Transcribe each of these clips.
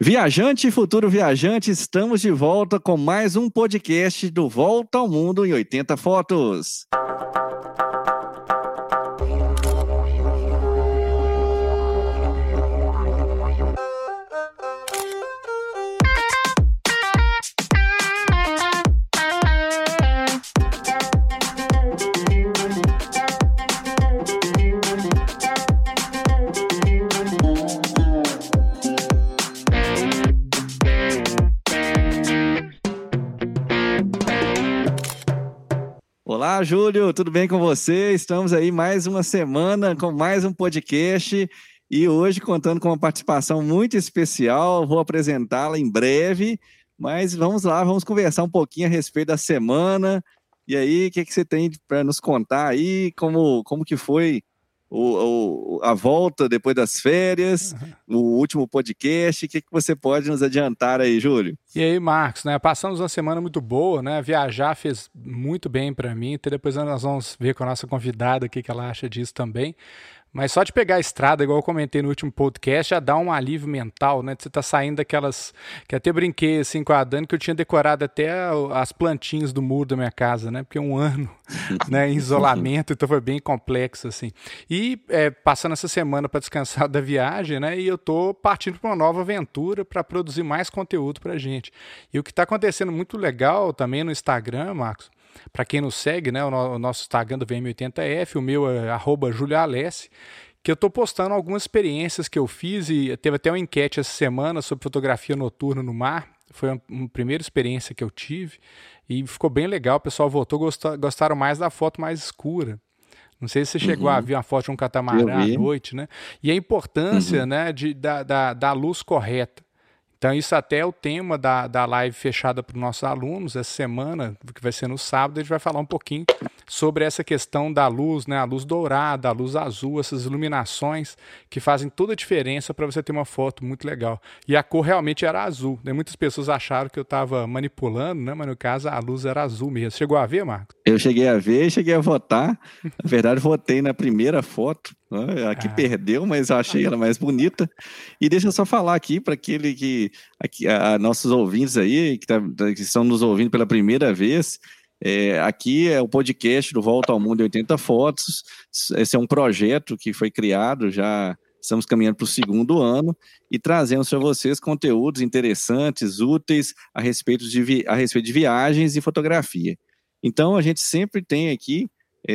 Viajante e futuro viajante, estamos de volta com mais um podcast do Volta ao Mundo em 80 Fotos. Tudo bem com você? Estamos aí mais uma semana com mais um podcast e hoje contando com uma participação muito especial. Vou apresentá-la em breve, mas vamos lá, vamos conversar um pouquinho a respeito da semana. E aí, o que, que você tem para nos contar aí? Como, como que foi o, o, a volta depois das férias, uhum. o último podcast. O que, que você pode nos adiantar aí, Júlio? E aí, Marcos, né? Passamos uma semana muito boa, né? Viajar fez muito bem para mim. Então depois nós vamos ver com a nossa convidada o que, que ela acha disso também. Mas só de pegar a estrada, igual eu comentei no último podcast, já dá um alívio mental, né? Você tá saindo daquelas. Que até brinquei assim com a Dani, que eu tinha decorado até as plantinhas do muro da minha casa, né? Porque um ano né, em isolamento, então foi bem complexo, assim. E é, passando essa semana para descansar da viagem, né? E eu tô partindo para uma nova aventura para produzir mais conteúdo pra gente. E o que está acontecendo muito legal também no Instagram, Marcos, para quem nos segue, né, o, no, o, nosso Instagram do VM80F, o meu é arroba Alessi, que eu estou postando algumas experiências que eu fiz e teve até uma enquete essa semana sobre fotografia noturna no mar. Foi uma, uma primeira experiência que eu tive e ficou bem legal. O pessoal votou, gostou, gostaram mais da foto mais escura. Não sei se você chegou uhum. a ver uma foto de um catamarã à noite, né? E a importância uhum. né, de, da, da, da luz correta. Então, isso até é o tema da, da live fechada para os nossos alunos essa semana, que vai ser no sábado, a gente vai falar um pouquinho sobre essa questão da luz, né? A luz dourada, a luz azul, essas iluminações que fazem toda a diferença para você ter uma foto muito legal. E a cor realmente era azul. Né? Muitas pessoas acharam que eu estava manipulando, né? Mas no caso a luz era azul mesmo. Chegou a ver, Marcos? Eu cheguei a ver, cheguei a votar. Na verdade, votei na primeira foto Aqui ah. perdeu, mas eu achei ela mais bonita. E deixa eu só falar aqui para aquele que, aqui, a, nossos ouvintes aí, que, tá, que estão nos ouvindo pela primeira vez, é, aqui é o podcast do Volta ao Mundo 80 Fotos. Esse é um projeto que foi criado já. Estamos caminhando para o segundo ano e trazemos para vocês conteúdos interessantes, úteis a respeito, de, a respeito de viagens e fotografia. Então, a gente sempre tem aqui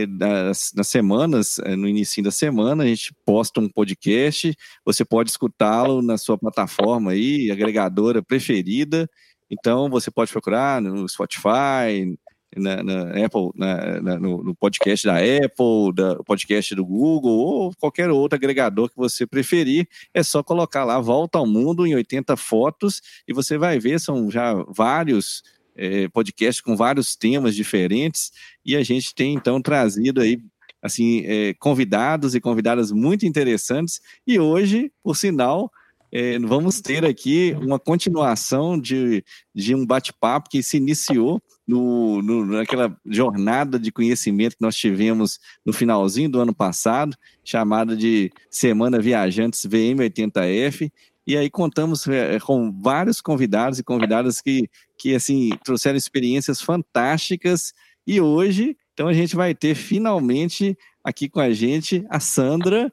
nas, nas, semanas, é, no início da semana, a gente posta um podcast, você pode escutá-lo na sua plataforma aí, agregadora preferida, então você pode procurar no Spotify, na, na Apple, na, na, no, no, podcast da Apple, da, podcast do Google, ou qualquer outro agregador que você preferir, é só colocar lá Volta ao Mundo em 80 fotos, e você vai ver, são já vários é, podcast com vários temas diferentes e a gente tem então trazido aí assim é, convidados e convidadas muito interessantes e hoje, por sinal, é, vamos ter aqui uma continuação de, de um bate-papo que se iniciou no, no, naquela jornada de conhecimento que nós tivemos no finalzinho do ano passado, chamada de Semana Viajantes VM80F, e aí contamos é, com vários convidados e convidadas que, que assim trouxeram experiências fantásticas. E hoje, então a gente vai ter finalmente aqui com a gente a Sandra,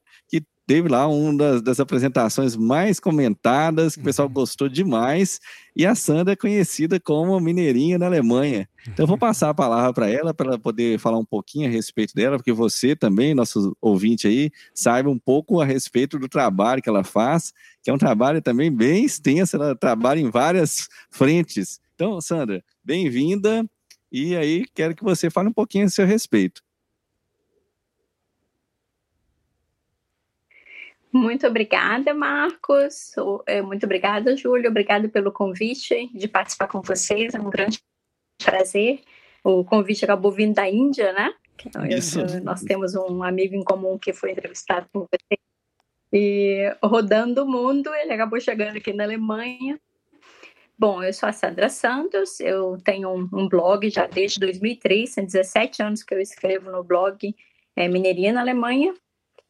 teve lá uma das, das, apresentações mais comentadas, que o pessoal uhum. gostou demais, e a Sandra é conhecida como mineirinha na Alemanha. Então vou passar a palavra para ela, para ela poder falar um pouquinho a respeito dela, porque você também, nosso ouvinte aí, saiba um pouco a respeito do trabalho que ela faz, que é um trabalho também bem extenso, ela trabalha em várias frentes. Então, Sandra, bem-vinda, e aí quero que você fale um pouquinho a seu respeito. Muito obrigada, Marcos. É, muito obrigada, Júlio. Obrigada pelo convite de participar com vocês. É um grande prazer. O convite acabou vindo da Índia, né? Isso. Nós temos um amigo em comum que foi entrevistado por você. E rodando o mundo, ele acabou chegando aqui na Alemanha. Bom, eu sou a Sandra Santos, eu tenho um, um blog já desde 2003, são 17 anos que eu escrevo no blog é, Mineirinha na Alemanha.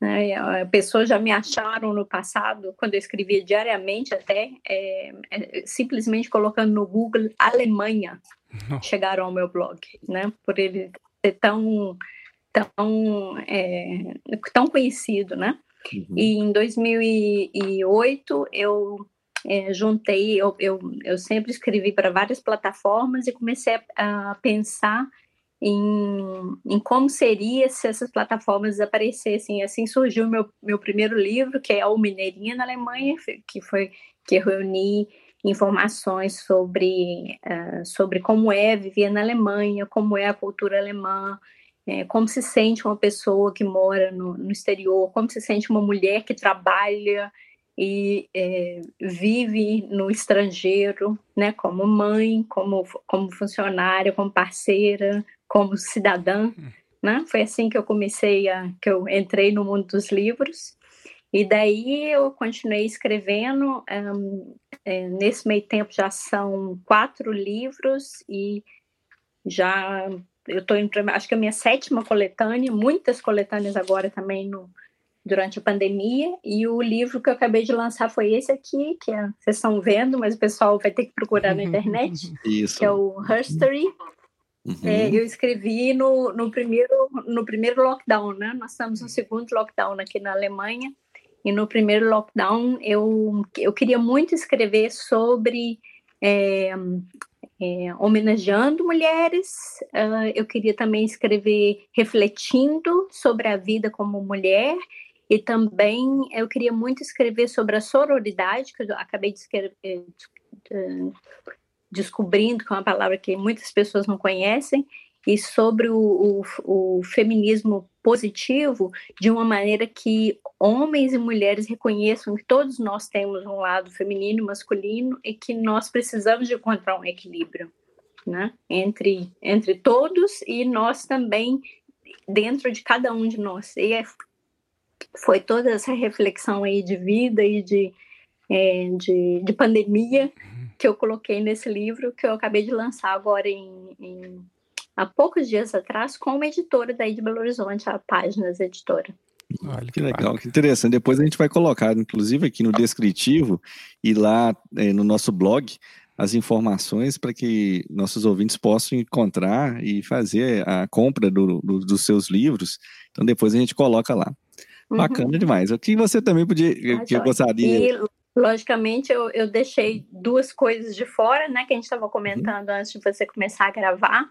Né? Pessoas já me acharam no passado, quando eu escrevia diariamente até, é, é, simplesmente colocando no Google Alemanha, chegaram ao meu blog, né? Por ele ser tão, tão, é, tão conhecido, né? Uhum. E em 2008 eu é, juntei, eu, eu, eu sempre escrevi para várias plataformas e comecei a, a pensar em, em, como seria se essas plataformas desaparecessem. Assim surgiu meu, meu primeiro livro, que é O Mineirinha na Alemanha, que foi que eu reuni informações sobre, uh, sobre como é viver na Alemanha, como é a cultura alemã, é, como se sente uma pessoa que mora no, no, exterior, como se sente uma mulher que trabalha e é, vive no estrangeiro, né, como mãe, como, como funcionária, como parceira, como cidadã, né? Foi assim que eu comecei a, que eu entrei no mundo dos livros. E daí eu continuei escrevendo. Um, é, nesse meio tempo já são quatro livros e já eu estou acho que a minha sétima coletânea, muitas coletâneas agora também no, durante a pandemia. E o livro que eu acabei de lançar foi esse aqui, que é, vocês estão vendo, mas o pessoal vai ter que procurar na internet. Isso. Que é o Herstory. Uhum. É, eu escrevi no, no, primeiro, no primeiro lockdown, né? Nós estamos no segundo lockdown aqui na Alemanha. E no primeiro lockdown eu, eu queria muito escrever sobre é, é, homenageando mulheres. Uh, eu queria também escrever refletindo sobre a vida como mulher. E também eu queria muito escrever sobre a sororidade, que eu acabei de escrever, descobrindo, que é uma palavra que muitas pessoas não conhecem, e sobre o, o, o, feminismo positivo de uma maneira que homens e mulheres reconheçam que todos nós temos um lado feminino e masculino e que nós precisamos de encontrar um equilíbrio né? entre, entre todos e nós também dentro de cada um de nós. E é, foi toda essa reflexão aí de vida e de, é, de, de pandemia que eu coloquei nesse livro que eu acabei de lançar agora em, em há poucos dias atrás com uma editora daí de Belo Horizonte, a Páginas Editora. Olha que legal, que interessante. Depois a gente vai colocar, inclusive, aqui no descritivo e lá é, no nosso blog, as informações para que nossos ouvintes possam encontrar e fazer a compra do, do, dos seus livros. Então depois a gente coloca lá. Uhum. Bacana demais. O que você também podia, ah, que eu gostaria. E Logicamente, eu, eu deixei duas coisas de fora, né, que a gente estava comentando uhum. antes de você começar a gravar.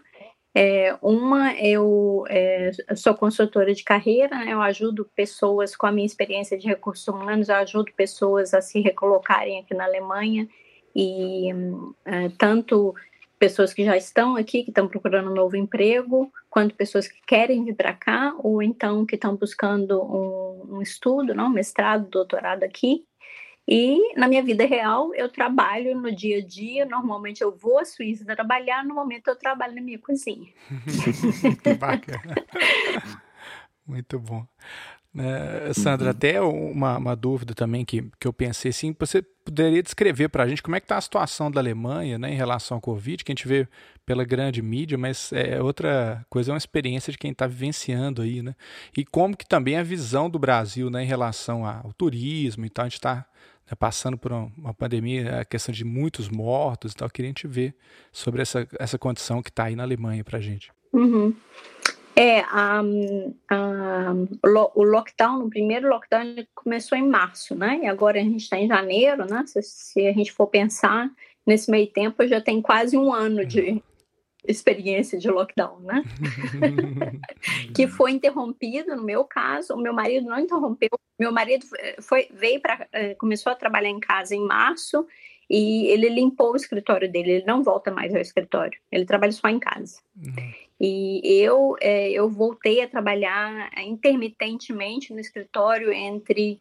É, uma, eu é, sou consultora de carreira, né, eu ajudo pessoas com a minha experiência de recursos humanos, eu ajudo pessoas a se recolocarem aqui na Alemanha, e é, tanto pessoas que já estão aqui, que estão procurando um novo emprego, quanto pessoas que querem vir para cá, ou então que estão buscando um, um estudo, não, um mestrado, doutorado aqui. E na minha vida real, eu trabalho no dia a dia. Normalmente eu vou à Suíça trabalhar, no momento eu trabalho na minha cozinha. Bacana. Muito bom. Uh, Sandra, uhum. até uma, uma, dúvida também que, que eu pensei assim, você poderia descrever para a gente como é que está a situação da Alemanha né, em relação ao Covid, que a gente vê pela grande mídia, mas é outra coisa, é uma experiência de quem está vivenciando aí, né? E como que também a visão do Brasil né, em relação ao turismo e tal, a gente está né, passando por uma, pandemia, a questão de muitos mortos e tal, queria gente ver sobre essa, essa condição que está aí na Alemanha para a gente. Uhum. É, um, um, o lockdown, o primeiro lockdown começou em março, né? E agora a gente está em janeiro, né? Se, se, a gente for pensar, nesse meio tempo já tem quase um ano de experiência de lockdown, né? que foi interrompido, no meu caso, o meu marido não interrompeu. Meu marido foi, veio para, eh, começou a trabalhar em casa em março e ele limpou o escritório dele, ele não volta mais ao escritório, ele trabalha só em casa. Uhum. E eu, é, eu voltei a trabalhar intermitentemente no escritório entre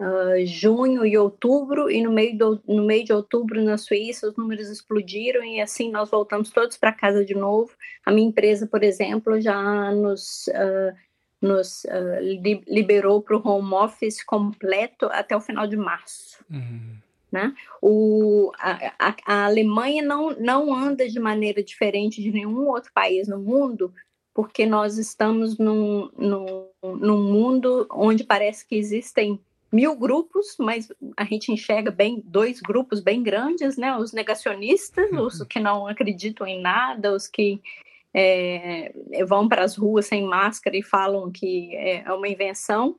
uh, junho e outubro, e no meio, do, no meio de outubro na Suíça os números explodiram e assim nós voltamos todos para casa de novo. A minha empresa, por exemplo, já nos. Uh, nos uh, liberou para o home office completo até o final de março. Uhum. Né? O, a, a, Alemanha não, não anda de maneira diferente de nenhum outro país no mundo porque nós estamos num, num, num mundo onde parece que existem mil grupos, mas a gente enxerga bem dois grupos bem grandes, né? Os negacionistas, uhum. os que não acreditam em nada, os que é, vão para as ruas sem máscara e falam que é uma invenção,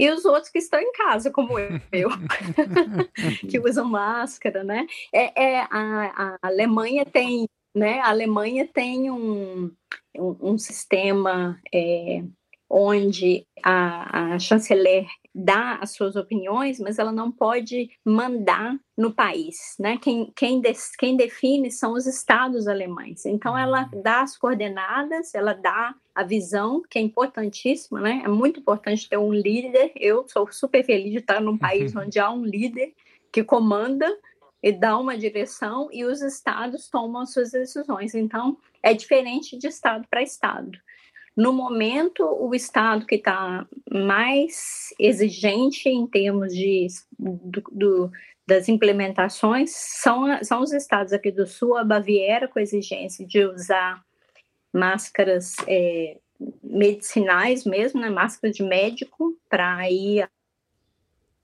e os outros que estão em casa, como eu, que usam máscara, né? É, é a, a, Alemanha tem, né? A Alemanha tem um, um, um sistema é, onde a, a chanceler dá as suas opiniões, mas ela não pode mandar no país, né? Quem, quem, des, quem define são os estados alemães. Então, ela uhum. dá as coordenadas, ela dá a visão, que é importantíssima, né? É muito importante ter um líder. Eu sou super feliz de estar num país onde há um líder que comanda e dá uma direção e os estados tomam as suas decisões. Então, é diferente de estado para estado. No momento, o estado que está mais exigente em termos de, do, do, das implementações são, são os estados aqui do Sul, a Baviera, com a exigência de usar máscaras é, medicinais mesmo, né, máscara de médico, para ir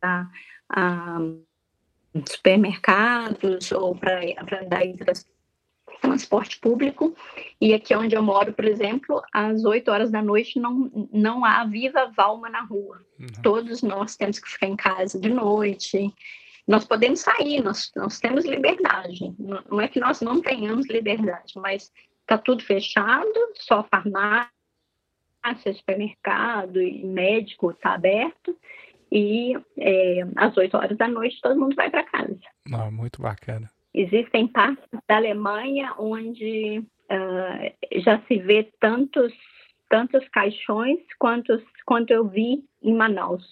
a, a, supermercados ou para andar em transporte público. E aqui onde eu moro, por exemplo, às 8 horas da noite não, não há viva valma na rua. Uhum. Todos nós temos que ficar em casa de noite. Nós podemos sair, nós, nós temos liberdade. Não, não é que nós não tenhamos liberdade, mas está tudo fechado, só farmácia, supermercado e médico está aberto. E é, às 8 horas da noite todo mundo vai para casa. Ah, muito bacana. Existem partes da Alemanha onde uh, já se vê tantos, tantos caixões quantos, quanto eu vi em Manaus.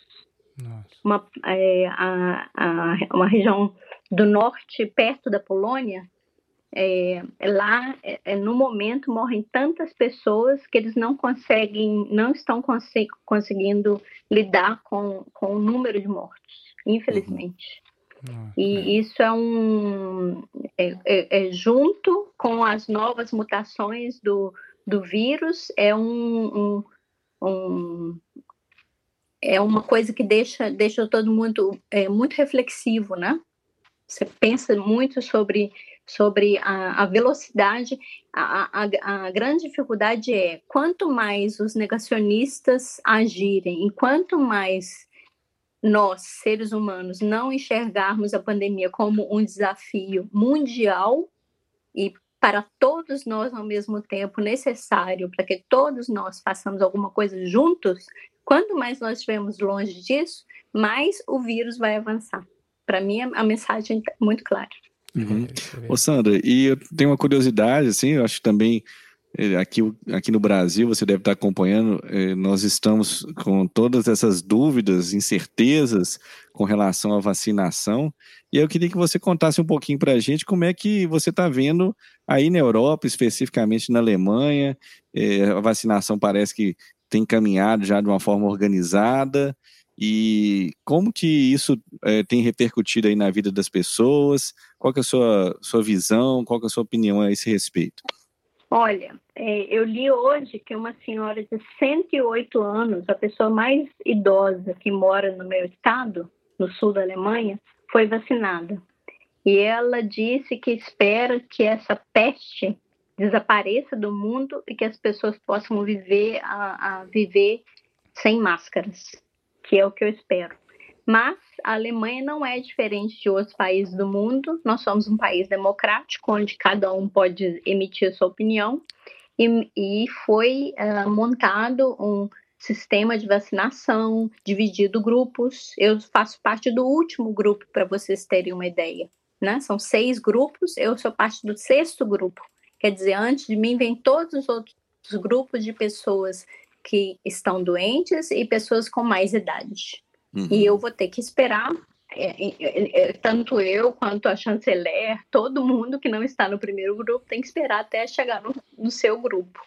Uma, é, a, a, uma região do norte, perto da Polônia, é, lá, é, é no momento, morrem tantas pessoas que eles não conseguem, não estão conseguindo lidar com, com o número de mortos, infelizmente. E isso é um. É, é, é, junto com as novas mutações do, do vírus, é um, um, um é uma coisa que deixa, deixa todo mundo é, muito reflexivo, né? Você pensa muito sobre, sobre a, a velocidade. A, a, a, grande dificuldade é quanto mais os negacionistas agirem, e quanto mais nós, seres humanos, não enxergarmos a pandemia como um desafio mundial e para todos nós ao mesmo tempo necessário para que todos nós façamos alguma coisa juntos, quanto mais nós estivermos longe disso, mais o vírus vai avançar. Para mim, a mensagem é muito clara. Uhum. Ô Sandra, e eu tenho uma curiosidade, assim, eu acho que também aqui, aqui no Brasil, você deve estar acompanhando, é, nós estamos com todas essas dúvidas, incertezas com relação à vacinação. E eu queria que você contasse um pouquinho para a gente como é que você está vendo aí na Europa, especificamente na Alemanha. É, a vacinação parece que tem caminhado já de uma forma organizada. E como que isso é, tem repercutido aí na vida das pessoas? Qual que é a sua, sua visão? Qual que é a sua opinião a esse respeito? Olha, é, eu li hoje que uma senhora de 108 anos, a pessoa mais idosa que mora no meu estado, no sul da Alemanha, foi vacinada. E ela disse que espera que essa peste desapareça do mundo e que as pessoas possam viver a, a viver sem máscaras, que é o que eu espero. Mas a Alemanha não é diferente de outros países do mundo. Nós somos um país democrático, onde cada um pode emitir sua opinião. E, e foi uh, montado um sistema de vacinação, dividido grupos. Eu faço parte do último grupo, para vocês terem uma ideia. Né? São seis grupos, eu sou parte do sexto grupo. Quer dizer, antes de mim vem todos os outros grupos de pessoas que estão doentes e pessoas com mais idade. Uhum. E eu vou ter que esperar, é, é, é, tanto eu quanto a chanceler, todo mundo que não está no primeiro grupo tem que esperar até chegar no, no seu grupo.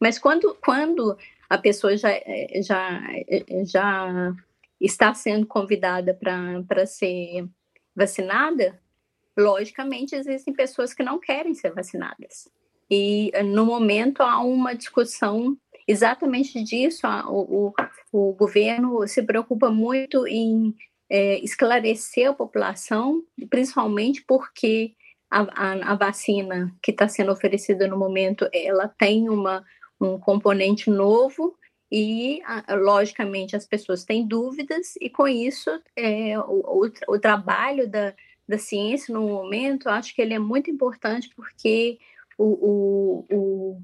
Mas quando, quando a pessoa já, é, já, é, já está sendo convidada para ser vacinada, logicamente existem pessoas que não querem ser vacinadas. E no momento há uma discussão exatamente disso, o, o, o governo se preocupa muito em é, esclarecer a população, principalmente porque a, a, a vacina que está sendo oferecida no momento, ela tem uma, um componente novo e, logicamente, as pessoas têm dúvidas e, com isso, é, o, o, o trabalho da, da ciência no momento, acho que ele é muito importante porque o, o,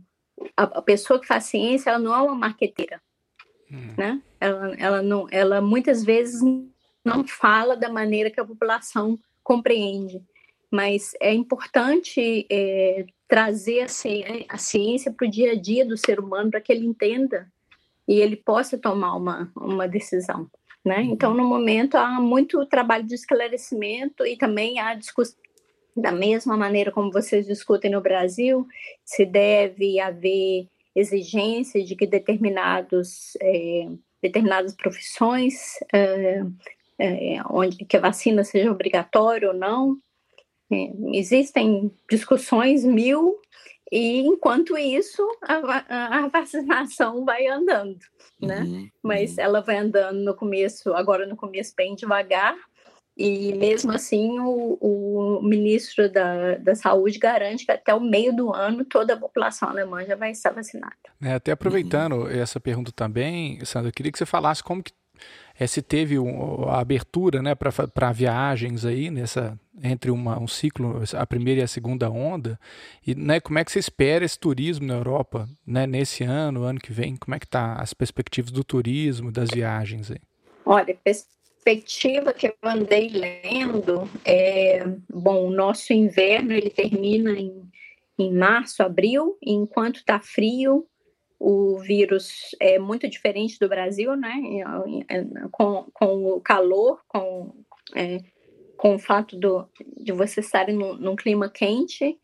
a, a, pessoa que faz ciência, ela não é uma marqueteira, hum. né? Ela, ela, não, ela muitas vezes não fala da maneira que a população compreende, mas é importante é, trazer a, a ciência para o dia a dia do ser humano para que ele entenda e ele possa tomar uma, uma decisão. Né? Uhum. Então, no momento, há muito trabalho de esclarecimento e também há discussão, da mesma maneira como vocês discutem no Brasil, se deve haver exigência de que determinados, é, determinadas profissões é, é, onde que a vacina seja obrigatória ou não. É, existem discussões mil e enquanto isso a, a vacinação vai andando, né? Uhum, Mas uhum. ela vai andando no começo, agora no começo bem devagar, e mesmo assim, o, o, ministro da, da Saúde garante que até o meio do ano toda a população alemã já vai estar vacinada. É, até aproveitando uhum. essa pergunta também, Sandra, eu queria que você falasse como que é, se teve um, a abertura né, para viagens aí nessa entre uma, um ciclo, a primeira e a segunda onda, e né, como é que você espera esse turismo na Europa né, nesse ano, ano que vem? Como é que tá as perspectivas do turismo, das viagens aí? Olha, perspectiva que eu andei lendo é, bom, o nosso inverno ele termina em, em março, abril, e enquanto está frio, o vírus é muito diferente do Brasil, né? Com, com o calor, com, é, com o fato do, de você estar num, num clima quente,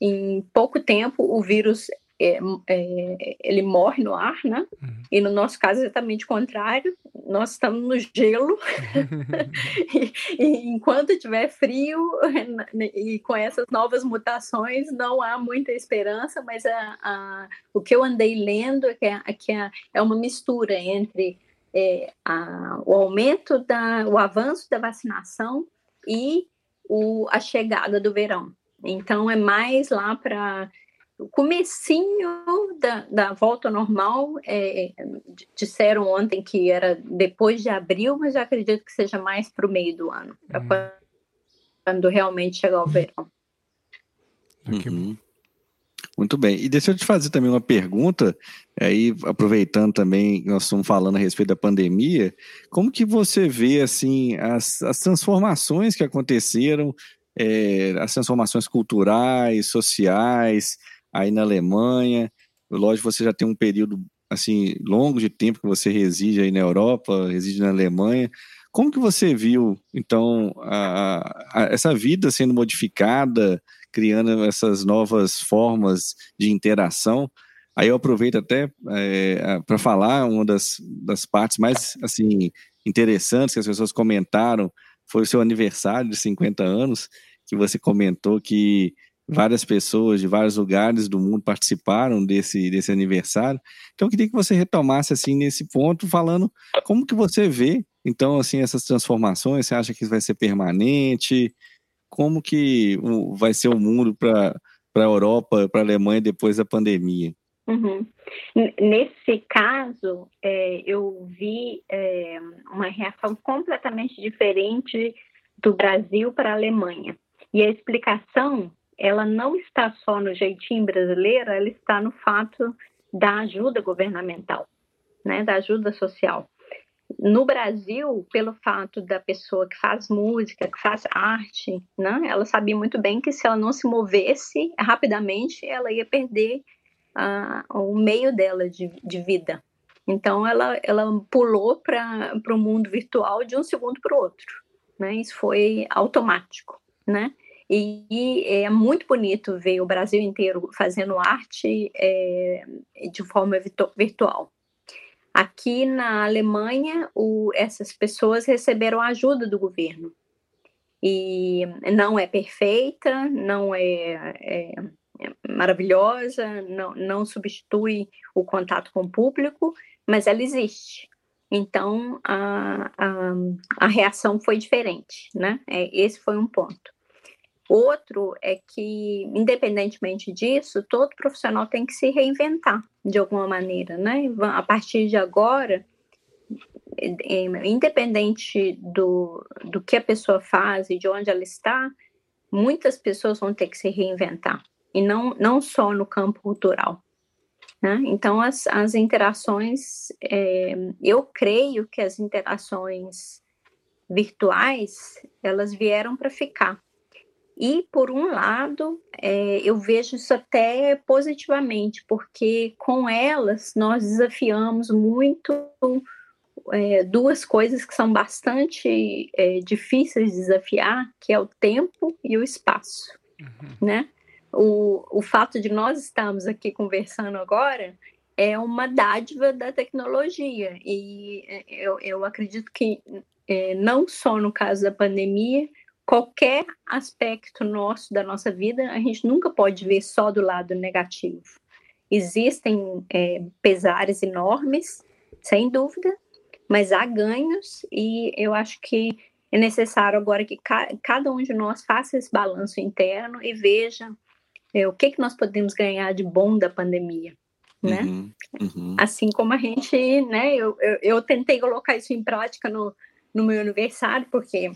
em pouco tempo o vírus é, é, ele morre no ar, né? Uhum. E no nosso caso é exatamente o contrário. Nós estamos no gelo. e, e, enquanto tiver frio e com essas novas mutações, não há muita esperança. Mas a, a, o que eu andei lendo é que, é, que é, é uma mistura entre é, a, o aumento da, o avanço da vacinação e o, a chegada do verão. Então é mais lá para o comecinho da, da volta normal, é, disseram ontem que era depois de abril, mas eu acredito que seja mais para o meio do ano, uhum. quando realmente chegar o verão. Uhum. Muito bem. E deixa eu te fazer também uma pergunta, aí aproveitando também nós estamos falando a respeito da pandemia, como que você vê assim as, as transformações que aconteceram, é, as transformações culturais, sociais, aí na Alemanha. Lógico, você já tem um período assim longo de tempo que você reside aí na Europa, reside na Alemanha. Como que você viu, então, a, a, essa vida sendo modificada, criando essas novas formas de interação? Aí eu aproveito até é, para falar uma das, das partes mais assim interessantes que as pessoas comentaram foi o seu aniversário de 50 anos, que você comentou que várias pessoas de vários lugares do mundo participaram desse, desse aniversário. Então, eu queria que você retomasse, assim, nesse ponto, falando como que você vê, então, assim, essas transformações, você acha que isso vai ser permanente? Como que vai ser o mundo para a Europa, para a Alemanha depois da pandemia? Uhum. Nesse caso, é, eu vi é, uma reação completamente diferente do Brasil para a Alemanha. E a explicação ela não está só no jeitinho brasileiro, ela está no fato da ajuda governamental, né, da ajuda social. No Brasil, pelo fato da pessoa que faz música, que faz arte, né, ela sabia muito bem que se ela não se movesse rapidamente, ela ia perder uh, o meio dela de, de vida. Então, ela, ela pulou para o mundo virtual de um segundo para o outro. Né? Isso foi automático. Né? E, é muito bonito ver o Brasil inteiro fazendo arte é, de forma virtual. Aqui na Alemanha, o, essas pessoas receberam ajuda do governo. E não é perfeita, não é, é maravilhosa, não, não substitui o contato com o público, mas ela existe. Então, a, a, a reação foi diferente, né? É, esse foi um ponto. Outro é que, independentemente disso, todo profissional tem que se reinventar de alguma maneira, né? A partir de agora, independente do, do que a pessoa faz e de onde ela está, muitas pessoas vão ter que se reinventar, e não, não só no campo cultural. Né? Então, as, as interações, é, eu creio que as interações virtuais, elas vieram para ficar. E, por um lado, é, eu vejo isso até positivamente, porque com elas nós desafiamos muito é, duas coisas que são bastante é, difíceis de desafiar, que é o tempo e o espaço, uhum. né? O, o fato de nós estarmos aqui conversando agora é uma dádiva da tecnologia e é, eu, eu acredito que é, não só no caso da pandemia, qualquer aspecto nosso da nossa vida a gente nunca pode ver só do lado negativo. Existem é, pesares enormes, sem dúvida, mas há ganhos e eu acho que é necessário agora que ca cada um de nós faça esse balanço interno e veja é, o que, que nós podemos ganhar de bom da pandemia. Né? Uhum, uhum. Assim como a gente, né? Eu, eu, eu, tentei colocar isso em prática no, no meu aniversário, porque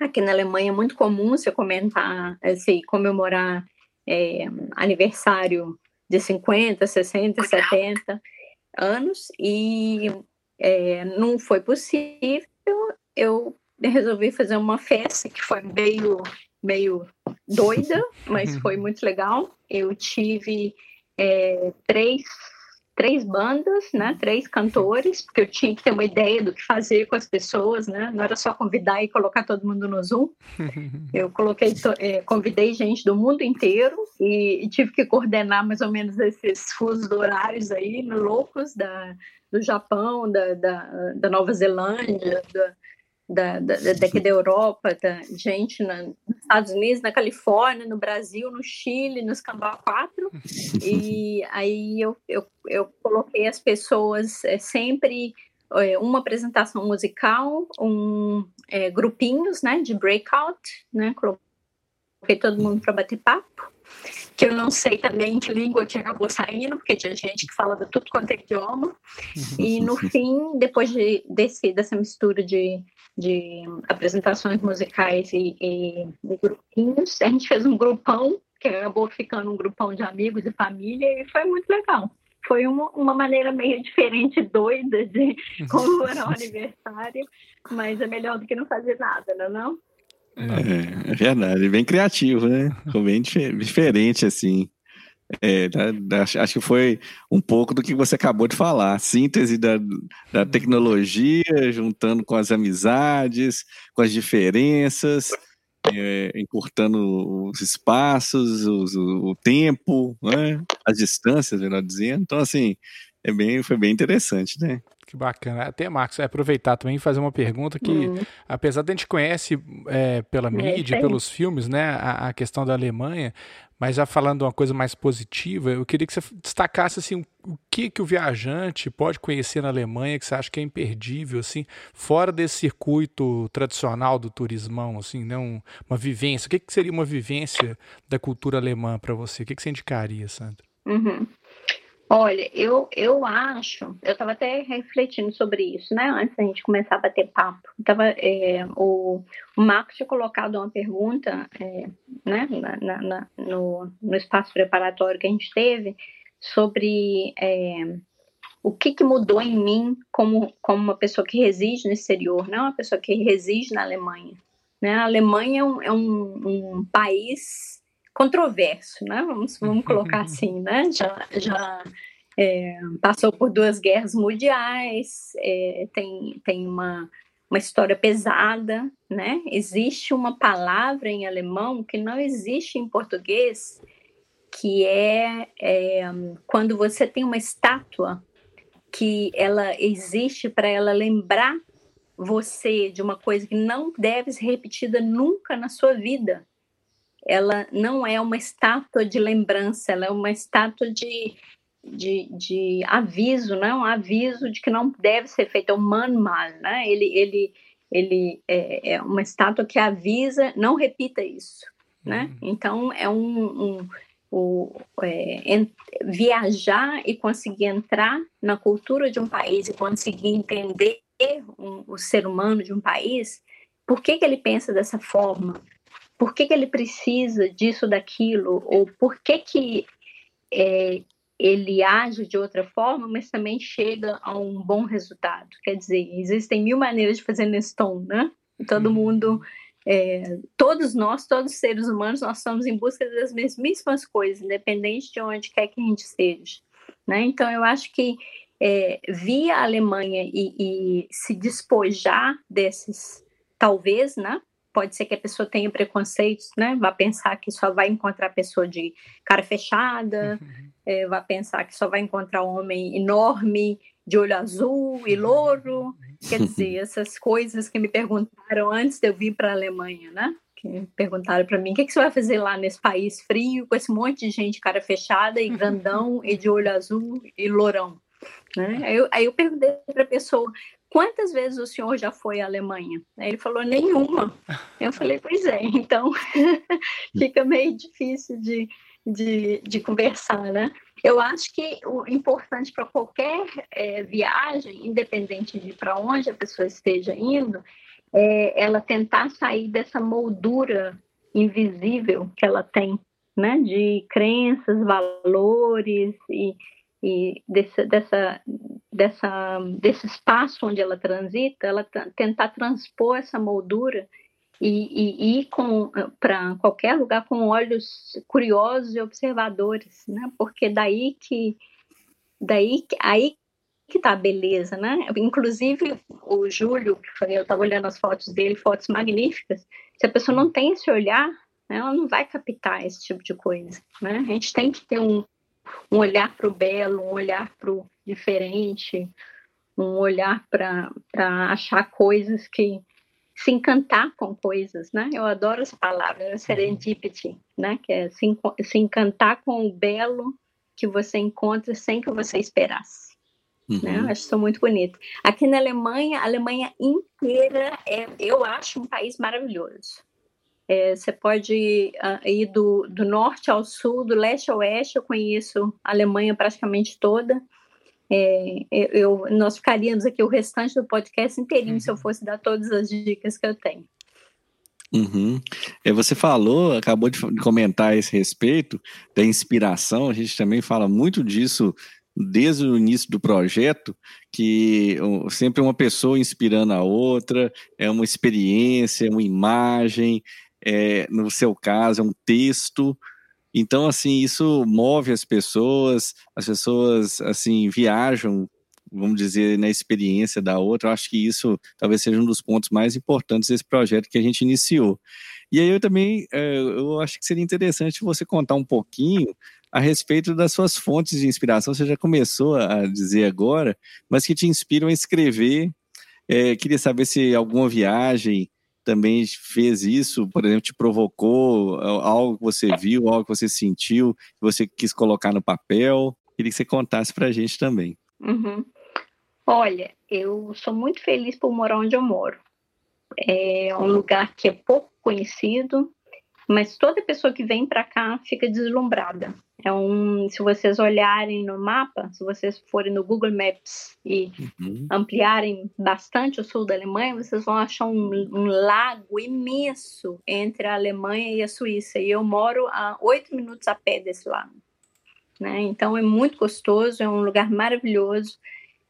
aqui na Alemanha é muito comum você comentar, assim, comemorar é, aniversário de 50, 60, 70 anos, e é, não foi possível, eu resolvi fazer uma festa que foi meio, meio doida, mas foi muito legal. Eu tive é, três, três bandas, né, três cantores, porque eu tinha que ter uma ideia do que fazer com as pessoas, né, não era só convidar e colocar todo mundo no Zoom. Eu coloquei, é, convidei gente do mundo inteiro e, e, tive que coordenar mais ou menos esses fusos horários aí, loucos da do Japão, da, da, da Nova Zelândia, da, da, da, daqui da Europa, da gente na, nos Estados Unidos, na Califórnia, no Brasil, no Chile, no Escambau 4. E aí eu, eu, eu coloquei as pessoas é, sempre é, uma apresentação musical, um é, grupinhos né, de breakout, né? Coloquei todo mundo para bater papo que eu não sei também que língua que acabou saindo, porque tinha gente que falava tudo quanto é idioma. E no fim, depois de, desse, dessa mistura de, de apresentações musicais e, e, e grupinhos, a gente fez um grupão, que acabou ficando um grupão de amigos e família, e foi muito legal foi uma, uma maneira meio diferente, doida de comemorar o aniversário, mas é melhor do que não fazer nada, não é não? É, é verdade, bem criativo, né? Ficou bem diferente, assim. É, acho que foi um pouco do que você acabou de falar, síntese da, da tecnologia, juntando com as amizades, com as diferenças, é, encurtando os espaços, os, o, o, tempo, né? as distâncias, melhor dizendo. Então, assim, é bem, foi bem interessante, né? Que bacana. Até, Marcos, é aproveitar também e fazer uma pergunta que, uhum. apesar de a gente conhece é, pela é, mídia, é, pelos filmes, né, a, a, questão da Alemanha, mas já falando uma coisa mais positiva, eu queria que você destacasse assim, o que que o viajante pode conhecer na Alemanha que você acha que é imperdível, assim, fora desse circuito tradicional do turismão, assim, né, um, uma vivência. O que, que seria uma vivência da cultura alemã para você? O que, que você indicaria, Sandra? Uhum. Olha, eu, eu acho, eu estava até refletindo sobre isso, né? Antes da gente começar a bater papo. Tava, é, o, o Marcos tinha colocado uma pergunta é, né, na, na, no, no espaço preparatório que a gente teve sobre é, o que, que, mudou em mim como, como uma pessoa que reside no exterior, não uma pessoa que reside na Alemanha. Né? A Alemanha é um, é um, um país controverso, né? Vamos, vamos colocar assim, né? Já, já é, passou por duas guerras mundiais, é, tem, tem uma, uma história pesada, né? Existe uma palavra em alemão que não existe em português, que é, é quando você tem uma estátua que ela existe para ela lembrar você de uma coisa que não deve ser repetida nunca na sua vida ela não é uma estátua de lembrança, ela é uma estátua de, de, de aviso, né? um aviso de que não deve ser feito, é um manual, né? ele, ele, ele é, é uma estátua que avisa, não repita isso. Né? Uhum. Então, é um, um o, é, viajar e conseguir entrar na cultura de um país e conseguir entender um, o ser humano de um país, por que, que ele pensa dessa forma? Por que, que ele precisa disso, daquilo? Ou por que, que é, ele age de outra forma, mas também chega a um bom resultado? Quer dizer, existem mil maneiras de fazer Neston, né? Todo uhum. mundo é, todos nós, todos os seres humanos, nós estamos em busca das mesmíssimas coisas, independente de onde quer que a gente esteja. Né? Então, eu acho que é, via a Alemanha e, e, se despojar desses, talvez, né? Pode ser que a pessoa tenha preconceitos, né? Vai pensar que só vai encontrar pessoa de cara fechada, uhum. é, vai pensar que só vai encontrar homem enorme, de olho azul e louro. Quer dizer, essas coisas que me perguntaram antes de eu vir para a Alemanha, né? Que perguntaram para mim: o que, que você vai fazer lá nesse país frio, com esse monte de gente cara fechada e grandão e de olho azul e lourão? Né? Aí, eu, aí eu perguntei para a pessoa: quantas vezes o senhor já foi à Alemanha? Ele falou: nenhuma. Eu falei: pois é, então fica meio difícil de, de, de conversar, né? Eu acho que o importante para qualquer é, viagem, independente de para onde a pessoa esteja indo, é ela tentar sair dessa moldura invisível que ela tem, né? De crenças, valores e, e desse, dessa, dessa, desse espaço onde ela transita, ela tentar transpor essa moldura e, e ir para qualquer lugar com olhos curiosos e observadores, né? Porque daí que daí aí que tá a beleza, né? Inclusive o Júlio, eu estava olhando as fotos dele, fotos magníficas. Se a pessoa não tem esse olhar, né, ela não vai captar esse tipo de coisa, né? A gente tem que ter um, um olhar para o belo, um olhar para o diferente, um olhar para achar coisas que se encantar com coisas, né? Eu adoro essa palavra, né? serendipity, né? Que é se, se encantar com o belo que você encontra sem que você esperasse. Uhum. Né? Eu acho isso muito bonito. Aqui na Alemanha, a Alemanha inteira é, eu acho um país maravilhoso. É, você pode uh, ir do, do norte ao sul, do leste ao oeste. Eu conheço a Alemanha praticamente toda. É, eu, nós ficaríamos aqui o restante do podcast inteirinho uhum. se eu uhum. fosse dar todas as dicas que eu tenho. Uhum. É, você falou, acabou de comentar a esse respeito da inspiração, a gente também fala muito disso desde o início do projeto, que sempre uma pessoa inspirando a outra, é uma experiência, uma imagem, é, no seu caso, é um texto, então, assim, isso move as pessoas, as pessoas, assim, viajam, vamos dizer, na experiência da outra. Eu acho que isso talvez seja um dos pontos mais importantes desse projeto que a gente iniciou. E aí eu também, eh, eu acho que seria interessante você contar um pouquinho a respeito das suas fontes de inspiração. Você já começou a dizer agora, mas que te inspiram a escrever. É, queria saber se alguma viagem também fez isso, por exemplo, te provocou algo que você viu, algo que você sentiu, que você quis colocar no papel? Queria que você contasse para a gente também. Uhum. Olha, eu sou muito feliz por morar onde eu moro. É um lugar que é pouco conhecido, mas toda pessoa que vem para cá fica deslumbrada. É um, se vocês olharem no mapa, se vocês forem no Google Maps e uhum. ampliarem bastante o sul da Alemanha, vocês vão achar um, um, lago imenso entre a Alemanha e a Suíça. E eu moro a oito minutos a pé desse lago. Né? Então é muito gostoso, é um lugar maravilhoso,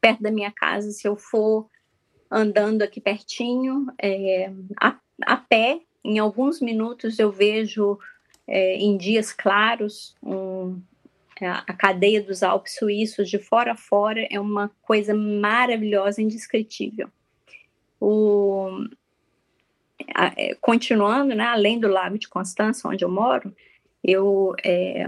perto da minha casa. Se eu for andando aqui pertinho, é, a, a pé, em alguns minutos eu vejo é, em dias claros um, é, a cadeia dos Alpes suíços de fora a fora é uma coisa maravilhosa, indescritível. O, a, é, continuando, né, além do Lago de Constança, onde eu moro, eu é,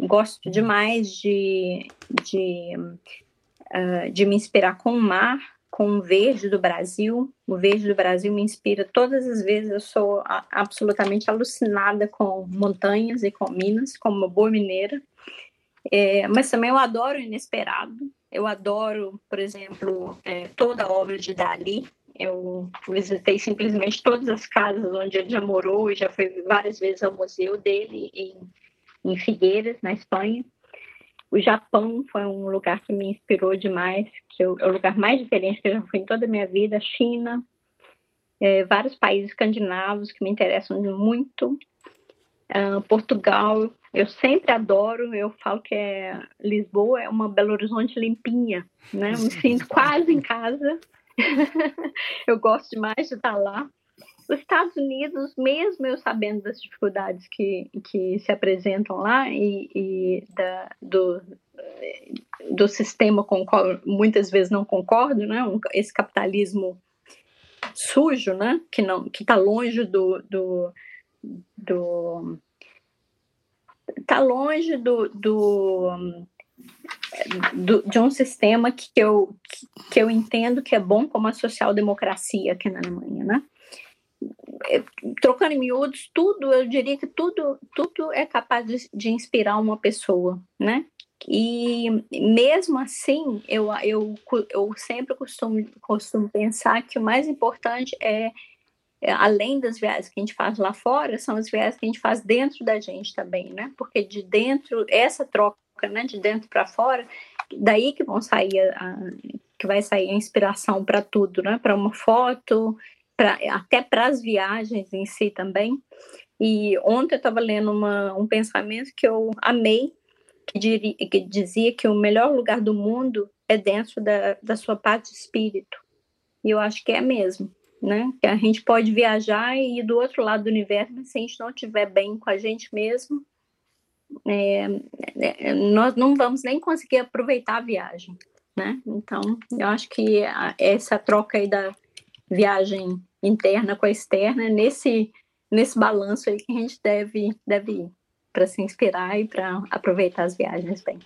gosto demais de, de, uh, de me inspirar com o mar com o verde do Brasil. O verde do Brasil me inspira todas as vezes. Eu sou absolutamente alucinada com montanhas e com Minas, como uma boa mineira. É, mas também eu adoro o inesperado. Eu adoro, por exemplo, é, toda a obra de Dali. Eu visitei simplesmente todas as casas onde ele já morou e já fui várias vezes ao museu dele em, em Figueiras, na Espanha. O Japão foi um lugar que me inspirou demais, que eu, é o lugar mais diferente que eu já fui em toda a minha vida. China, é, vários países escandinavos que me interessam muito. Uh, Portugal, eu sempre adoro. Eu falo que é Lisboa é uma Belo Horizonte limpinha, né? Eu me sinto quase em casa. eu gosto demais de estar lá. Os Estados Unidos, mesmo eu sabendo das dificuldades que, que se apresentam lá e, e da, do, do sistema com o qual muitas vezes não concordo, né? esse capitalismo sujo, né? que não que está longe do, do, do tá longe do, do, do, de um sistema que eu, que eu entendo que é bom como a social-democracia aqui na Alemanha, né? É, trocando em miúdos, tudo, eu diria que tudo, tudo é capaz de, de inspirar uma pessoa, né? E mesmo assim, eu, eu, eu sempre costumo, costumo pensar que o mais importante é, é, além das viagens que a gente faz lá fora, são as viagens que a gente faz dentro da gente também, né? Porque de dentro, essa troca, né, de dentro para fora, daí que vão sair a, que vai sair a inspiração para tudo, né? Para uma foto, pra, até para as viagens em si também. E ontem eu estava lendo uma, um pensamento que eu amei, que, diri, que, dizia que o melhor lugar do mundo é dentro da, da sua paz de espírito. E eu acho que é mesmo, né? Que a gente pode viajar e ir do outro lado do universo, mas se a gente não estiver bem com a gente mesmo, é, é, nós não vamos nem conseguir aproveitar a viagem, né? Então, eu acho que a, essa troca aí da viagem interna com a externa, nesse, nesse balanço aí que a gente deve, deve ir para se inspirar e para aproveitar as viagens bem.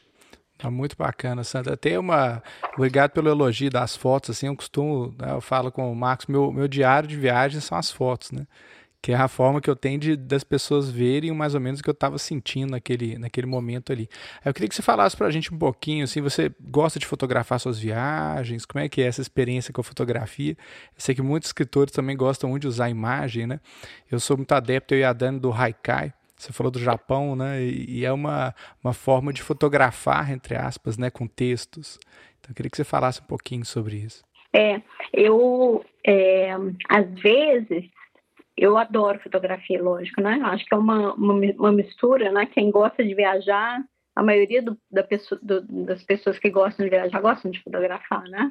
Tá muito bacana, Sandra. Tem uma. Obrigado pelo elogio das fotos. Assim, eu costumo, né, eu falo com o Marcos, meu, meu diário de viagem são as fotos, né? Que é a forma que eu tenho de, das pessoas verem mais ou menos o que eu estava sentindo naquele, naquele momento ali. Eu queria que você falasse para a gente um pouquinho, assim, você gosta de fotografar suas viagens, como é que é essa experiência com a fotografia? Eu sei que muitos escritores também gostam muito de usar imagem, né? Eu sou muito adepto, eu e a Dani, do Haikai, você falou do Japão, né? E, e é uma, uma forma de fotografar, entre aspas, né? Com textos. Então, eu queria que você falasse um pouquinho sobre isso. É, eu, é, às vezes, eu adoro fotografia, lógico, né? Acho que é uma, uma, uma mistura, né? Quem gosta de viajar, a maioria do, da pessoa, do, das pessoas que gostam de viajar gostam de fotografar, né?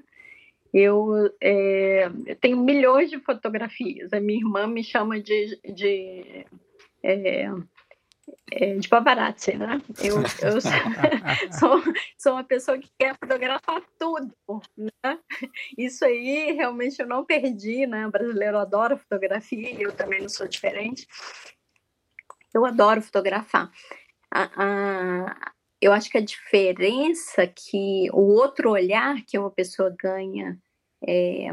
Eu, é, eu tenho milhões de fotografias. A minha irmã me chama de, de é, é, de paparazzi, né? Eu, eu sou, sou, uma pessoa que quer fotografar tudo, né? Isso aí realmente eu não perdi, né? O brasileiro adora fotografia eu também não sou diferente. Eu adoro fotografar. A, a, eu acho que a diferença que o outro olhar que uma pessoa ganha é,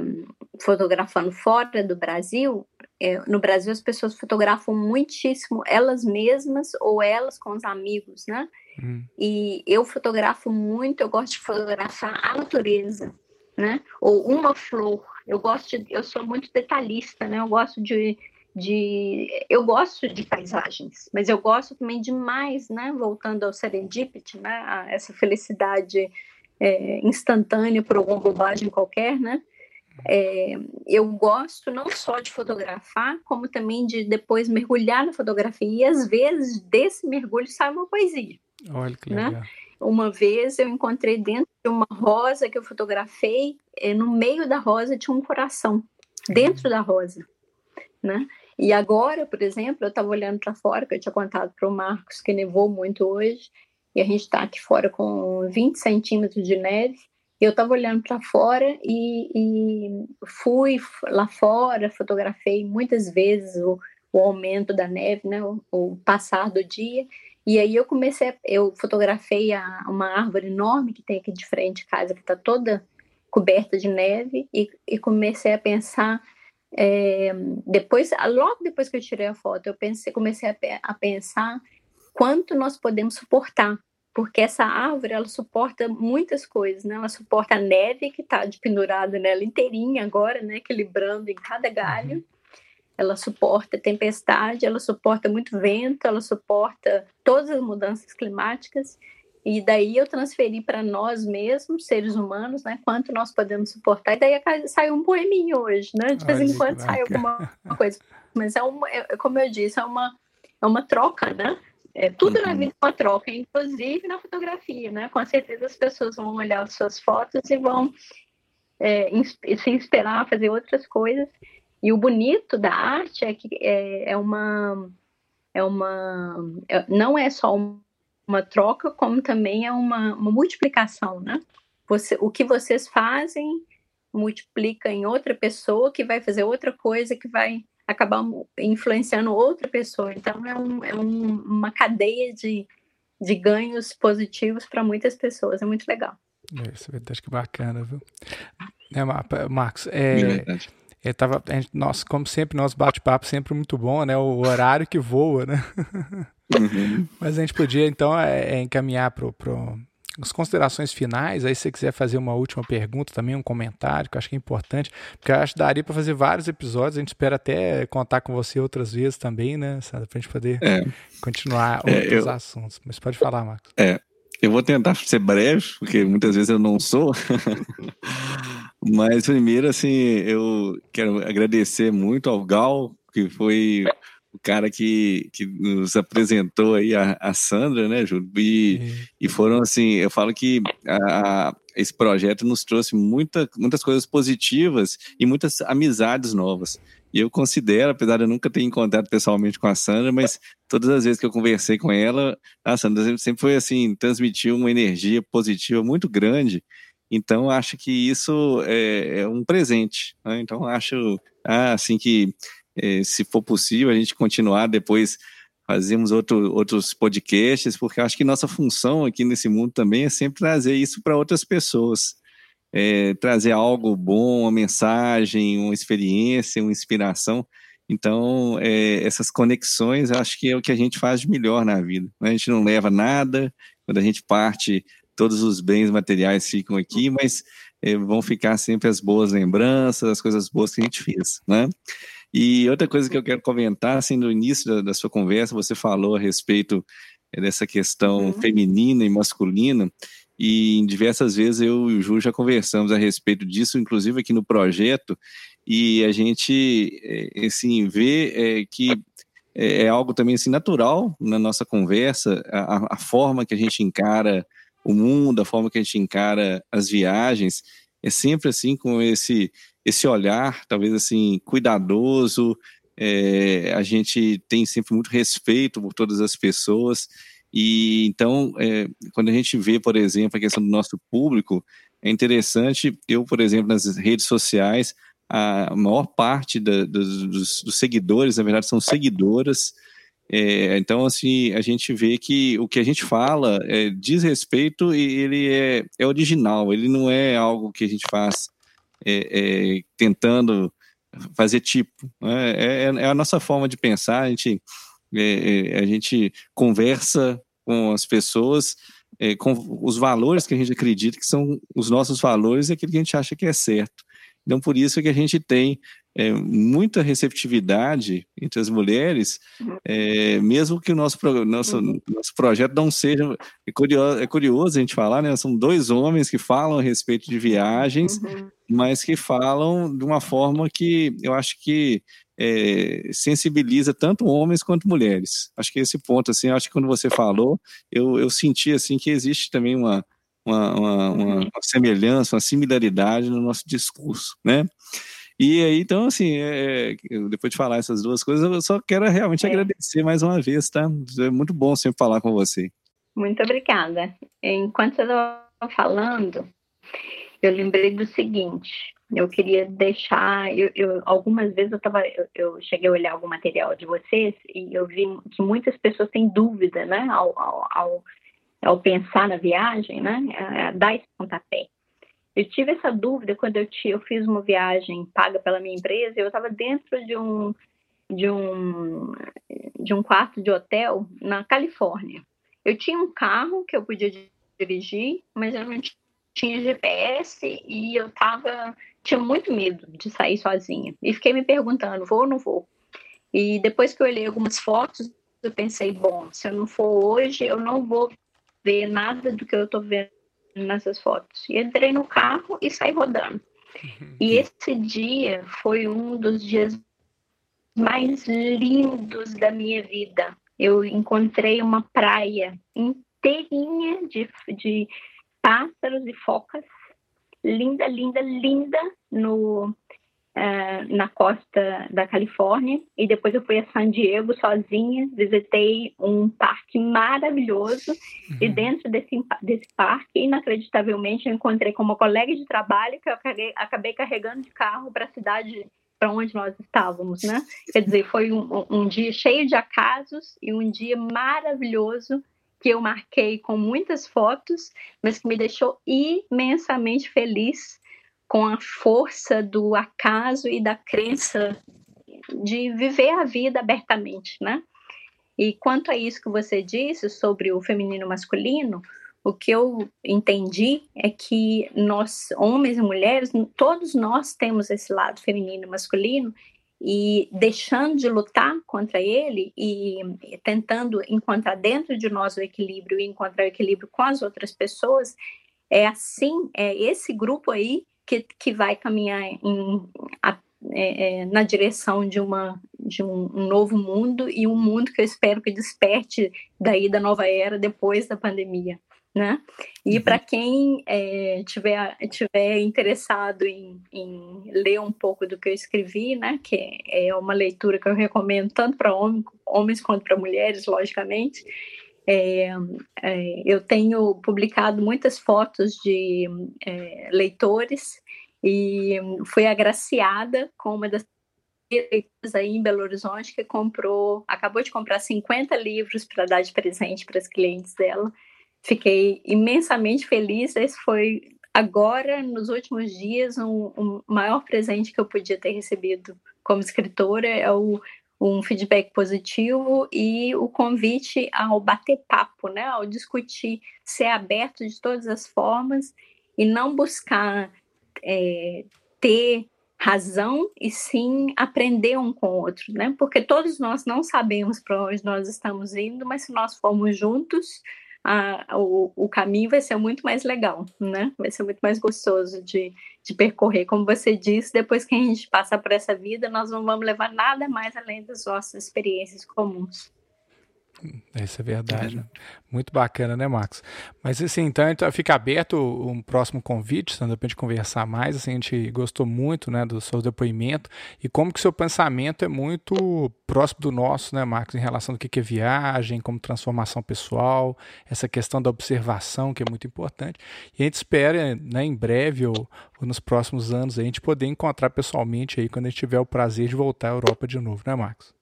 fotografando fora do Brasil, é, no Brasil as pessoas fotografam muitíssimo elas mesmas ou elas com os amigos, né? Hum. E eu fotografo muito, eu gosto de fotografar a natureza, né? Ou uma flor. Eu gosto de, eu sou muito detalhista, né? Eu gosto de, de eu gosto de paisagens, mas eu gosto também demais, né? Voltando ao serendipity, né? A essa felicidade é, instantânea por alguma bobagem qualquer, né? É, eu gosto não só de fotografar, como também de depois mergulhar na fotografia. E às vezes desse mergulho sai uma poesia. Olha que né? legal. Né? Uma vez eu encontrei dentro de uma rosa que eu fotografei, é, no meio da rosa tinha um coração, dentro uhum. da rosa, né? E agora, por exemplo, eu estava olhando para fora, que eu tinha contado para o Marcos que nevou muito hoje, e a gente está aqui fora com 20 centímetros de neve. Eu estava olhando para fora e, e, fui lá fora, fotografei muitas vezes o, o aumento da neve, né, o, o, passar do dia. E aí eu comecei, eu fotografei a, uma árvore enorme que tem aqui de frente de casa, que está toda coberta de neve e, e comecei a pensar é, depois, logo depois que eu tirei a foto, eu pensei, comecei a, a pensar quanto nós podemos suportar porque essa árvore ela suporta muitas coisas, né? Ela suporta a neve que está pendurada nela inteirinha agora, né? Equilibrando em cada galho. Uhum. Ela suporta tempestade, ela suporta muito vento, ela suporta todas as mudanças climáticas. E daí eu transferi para nós mesmos, seres humanos, né? Quanto nós podemos suportar. E daí saiu um poeminho hoje, né? De vez em quando sai alguma coisa. Mas é uma, é, como eu disse, é uma, é uma troca, né? É, tudo uhum. na vida é uma troca, inclusive na fotografia, né? Com certeza as pessoas vão olhar as suas fotos e vão é, se inspirar a fazer outras coisas. E o bonito da arte é que é, é uma é uma é, não é só uma troca, como também é uma, uma multiplicação, né? Você, o que vocês fazem multiplica em outra pessoa que vai fazer outra coisa que vai acabar influenciando outra pessoa. Então, é, um, é um, uma cadeia de, de ganhos positivos para muitas pessoas. É muito legal. É, isso é verdade, que bacana, viu? É, Marcos, é, é tava, gente, nós, como sempre, nosso bate-papo sempre muito bom, né? O horário que voa, né? Uhum. Mas a gente podia, então, é, é encaminhar para o as considerações finais, aí se você quiser fazer uma última pergunta também, um comentário, que eu acho que é importante, porque eu acho que daria para fazer vários episódios, a gente espera até contar com você outras vezes também, né, para a gente poder é. continuar é, outros eu, assuntos. Mas pode falar, Marcos. É, eu vou tentar ser breve, porque muitas vezes eu não sou. Mas primeiro, assim, eu quero agradecer muito ao Gal, que foi o cara que, que nos apresentou aí a, a Sandra, né, Júlio? E, e foram assim, eu falo que a, esse projeto nos trouxe muita, muitas coisas positivas e muitas amizades novas. E eu considero, apesar de eu nunca ter encontrado pessoalmente com a Sandra, mas todas as vezes que eu conversei com ela, a Sandra sempre foi assim, transmitiu uma energia positiva muito grande. Então, acho que isso é, é um presente. Né? Então, acho ah, assim que é, se for possível, a gente continuar depois fazemos outro, outros podcasts, porque acho que nossa função aqui nesse mundo também é sempre trazer isso para outras pessoas. É, trazer algo bom, uma mensagem, uma experiência, uma inspiração. Então, é, essas conexões, acho que é o que a gente faz de melhor na vida. A gente não leva nada, quando a gente parte, todos os bens materiais ficam aqui, mas é, vão ficar sempre as boas lembranças, as coisas boas que a gente fez, né? E outra coisa que eu quero comentar, assim, no início da, da sua conversa, você falou a respeito eh, dessa questão uhum. feminina e masculina, e diversas vezes eu e o Ju já conversamos a respeito disso, inclusive aqui no projeto, e a gente, eh, assim, vê é, que é, é algo também, assim, natural na nossa conversa, a, a forma que a gente encara o mundo, a forma que a gente encara as viagens, é sempre assim com esse esse olhar, talvez assim, cuidadoso. É, a gente tem sempre muito respeito por todas as pessoas. E então, é, quando a gente vê, por exemplo, a questão do nosso público, é interessante. Eu, por exemplo, nas redes sociais, a maior parte da, dos, dos, seguidores, na verdade, são seguidoras. É, então, assim, a gente vê que o que a gente fala é, diz respeito e ele é, é original, ele não é algo que a gente faz é, é, tentando fazer tipo. Né? É, é, a nossa forma de pensar, a gente, é, é, a gente conversa com as pessoas com os valores que a gente acredita que são os nossos valores e aquilo que a gente acha que é certo. Então, por isso que a gente tem é, muita receptividade entre as mulheres, é, mesmo que o nosso, nosso, uhum. nosso projeto não seja. É curioso, é curioso a gente falar, né? São dois homens que falam a respeito de viagens, uhum. mas que falam de uma forma que eu acho que é, sensibiliza tanto homens quanto mulheres. Acho que esse ponto, assim, acho que quando você falou, eu, eu senti assim que existe também uma, uma, uma, uma, uma semelhança, uma similaridade no nosso discurso, né? E aí, então, assim, é, depois de falar essas duas coisas, eu só quero realmente é. agradecer mais uma vez, tá? É muito bom sempre falar com você. Muito obrigada. Enquanto eu estava falando, eu lembrei do seguinte. Eu queria deixar, eu, eu algumas vezes eu, tava, eu, eu, cheguei a olhar algum material de vocês e eu vi que muitas pessoas têm dúvida, né, ao, ao, ao, ao pensar na viagem, né, a dar esse pontapé. eu tive essa dúvida quando eu, eu fiz uma viagem paga pela minha empresa, eu estava dentro de um, de, um, de um quarto de hotel na Califórnia. Eu tinha um carro que eu podia dirigir, mas eu não tinha GPS e eu tava, tinha muito medo de sair sozinha. E fiquei me perguntando, vou ou não vou? E depois que eu olhei algumas fotos, eu pensei, bom, se eu não for hoje, eu não vou ver nada do que eu estou vendo nessas fotos. E entrei no carro e saí rodando. Uhum. E esse dia foi um dos dias mais lindos da minha vida. Eu encontrei uma praia inteirinha de, de pássaros e focas, linda, linda, linda, no, uh, na costa da Califórnia e depois eu fui a San Diego sozinha, visitei um parque maravilhoso uhum. e dentro desse, desse parque, inacreditavelmente, eu encontrei com uma colega de trabalho que eu acabei, acabei carregando de carro para a cidade para onde nós estávamos, né? Quer dizer, foi um, um dia cheio de acasos e um dia maravilhoso que eu marquei com muitas fotos, mas que me deixou imensamente feliz com a força do acaso e da crença de viver a vida abertamente, né? E quanto a isso que você disse sobre o feminino masculino, o que eu entendi é que nós, homens e mulheres, todos nós temos esse lado feminino e masculino, e deixando de lutar contra ele e tentando encontrar dentro de nós o equilíbrio e encontrar o equilíbrio com as outras pessoas, é assim, é esse grupo aí que, que vai caminhar em, a, é, é, na direção de, uma, de um, um, novo mundo e um mundo que eu espero que desperte daí da nova era depois da pandemia. Né? E uhum. para quem é, tiver, tiver interessado em, em, ler um pouco do que eu escrevi, né, que é uma leitura que eu recomendo tanto para homens, homens quanto para mulheres, logicamente, é, é, eu tenho publicado muitas fotos de é, leitores e fui agraciada com uma das leitoras aí em Belo Horizonte que comprou, acabou de comprar 50 livros para dar de presente para as clientes dela. Fiquei imensamente feliz. Esse foi agora, nos últimos dias, um, um maior presente que eu podia ter recebido como escritora é o um feedback positivo e o convite ao bater papo, né, ao discutir, ser aberto de todas as formas e não buscar é, ter razão e sim aprender um com o outro, né? Porque todos nós não sabemos para onde nós estamos indo, mas se nós formos juntos, a, o, o caminho vai ser muito mais legal, né? Vai ser muito mais gostoso de, de percorrer. Como você disse, depois que a gente passa por essa vida, nós não vamos levar nada mais além das nossas experiências comuns. Isso é verdade. É. Muito bacana, né, Marcos? Mas assim, então, então fica aberto um próximo convite, Sandra, para a gente conversar mais. Assim, a gente gostou muito né, do seu depoimento e como que seu pensamento é muito próximo do nosso, né, Marcos, em relação ao que é viagem, como transformação pessoal, essa questão da observação, que é muito importante. E a gente espera, né, em breve ou, ou nos próximos anos, a gente poder encontrar pessoalmente aí quando a gente tiver o prazer de voltar à Europa de novo, né, Marcos?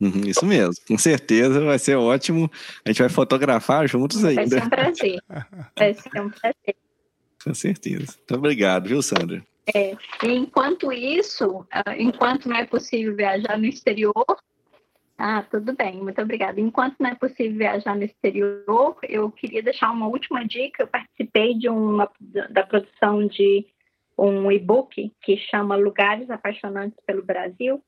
Uhum, isso mesmo, com certeza vai ser ótimo. A gente vai fotografar juntos ainda. Vai ser um prazer. Vai ser um prazer. Com certeza. Muito obrigado, viu, Sandra? É, enquanto isso, ah, enquanto não é possível viajar no exterior, ah, tudo bem, muito obrigada. Enquanto não é possível viajar no exterior, eu queria deixar uma última dica. Eu participei de uma da produção de um e-book que chama Lugares Apaixonantes pelo Brasil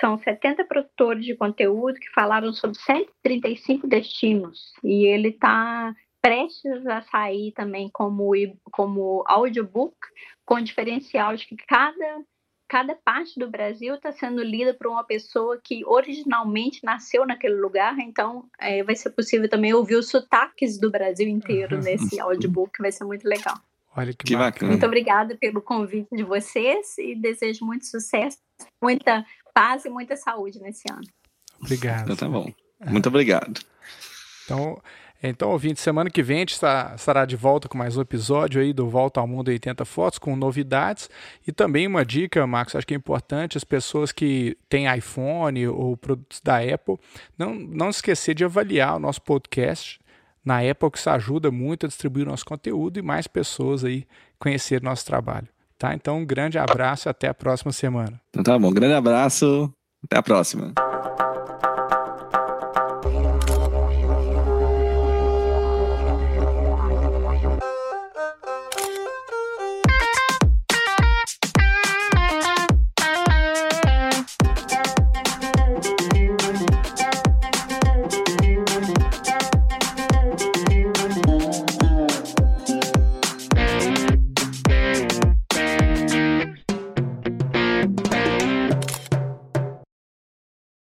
são 70 produtores de conteúdo que falaram sobre 135 destinos. E ele está prestes a sair também como, como audiobook, com diferencial de que cada, cada parte do Brasil está sendo lida por uma pessoa que originalmente nasceu naquele lugar. Então, é, vai ser possível também ouvir os sotaques do Brasil inteiro uhum. nesse audiobook, vai ser muito legal. Olha que, que bacana. Muito obrigada pelo convite de vocês e desejo muito sucesso, muita paz e muita saúde nesse ano. Obrigado. Então, tá bom. Muito obrigado. Então, então, ouvinte, semana que vem a gente está, estará de volta com mais um episódio aí do Volta ao Mundo 80 Fotos, com novidades. E também uma dica, Marcos, acho que é importante, as pessoas que têm iPhone ou produtos da Apple, não, não esquecer de avaliar o nosso podcast na Apple, que isso ajuda muito a distribuir o nosso conteúdo e mais pessoas aí conhecer nosso trabalho. Tá? Então, um grande abraço e até a próxima semana. Então tá bom, grande abraço, até a próxima.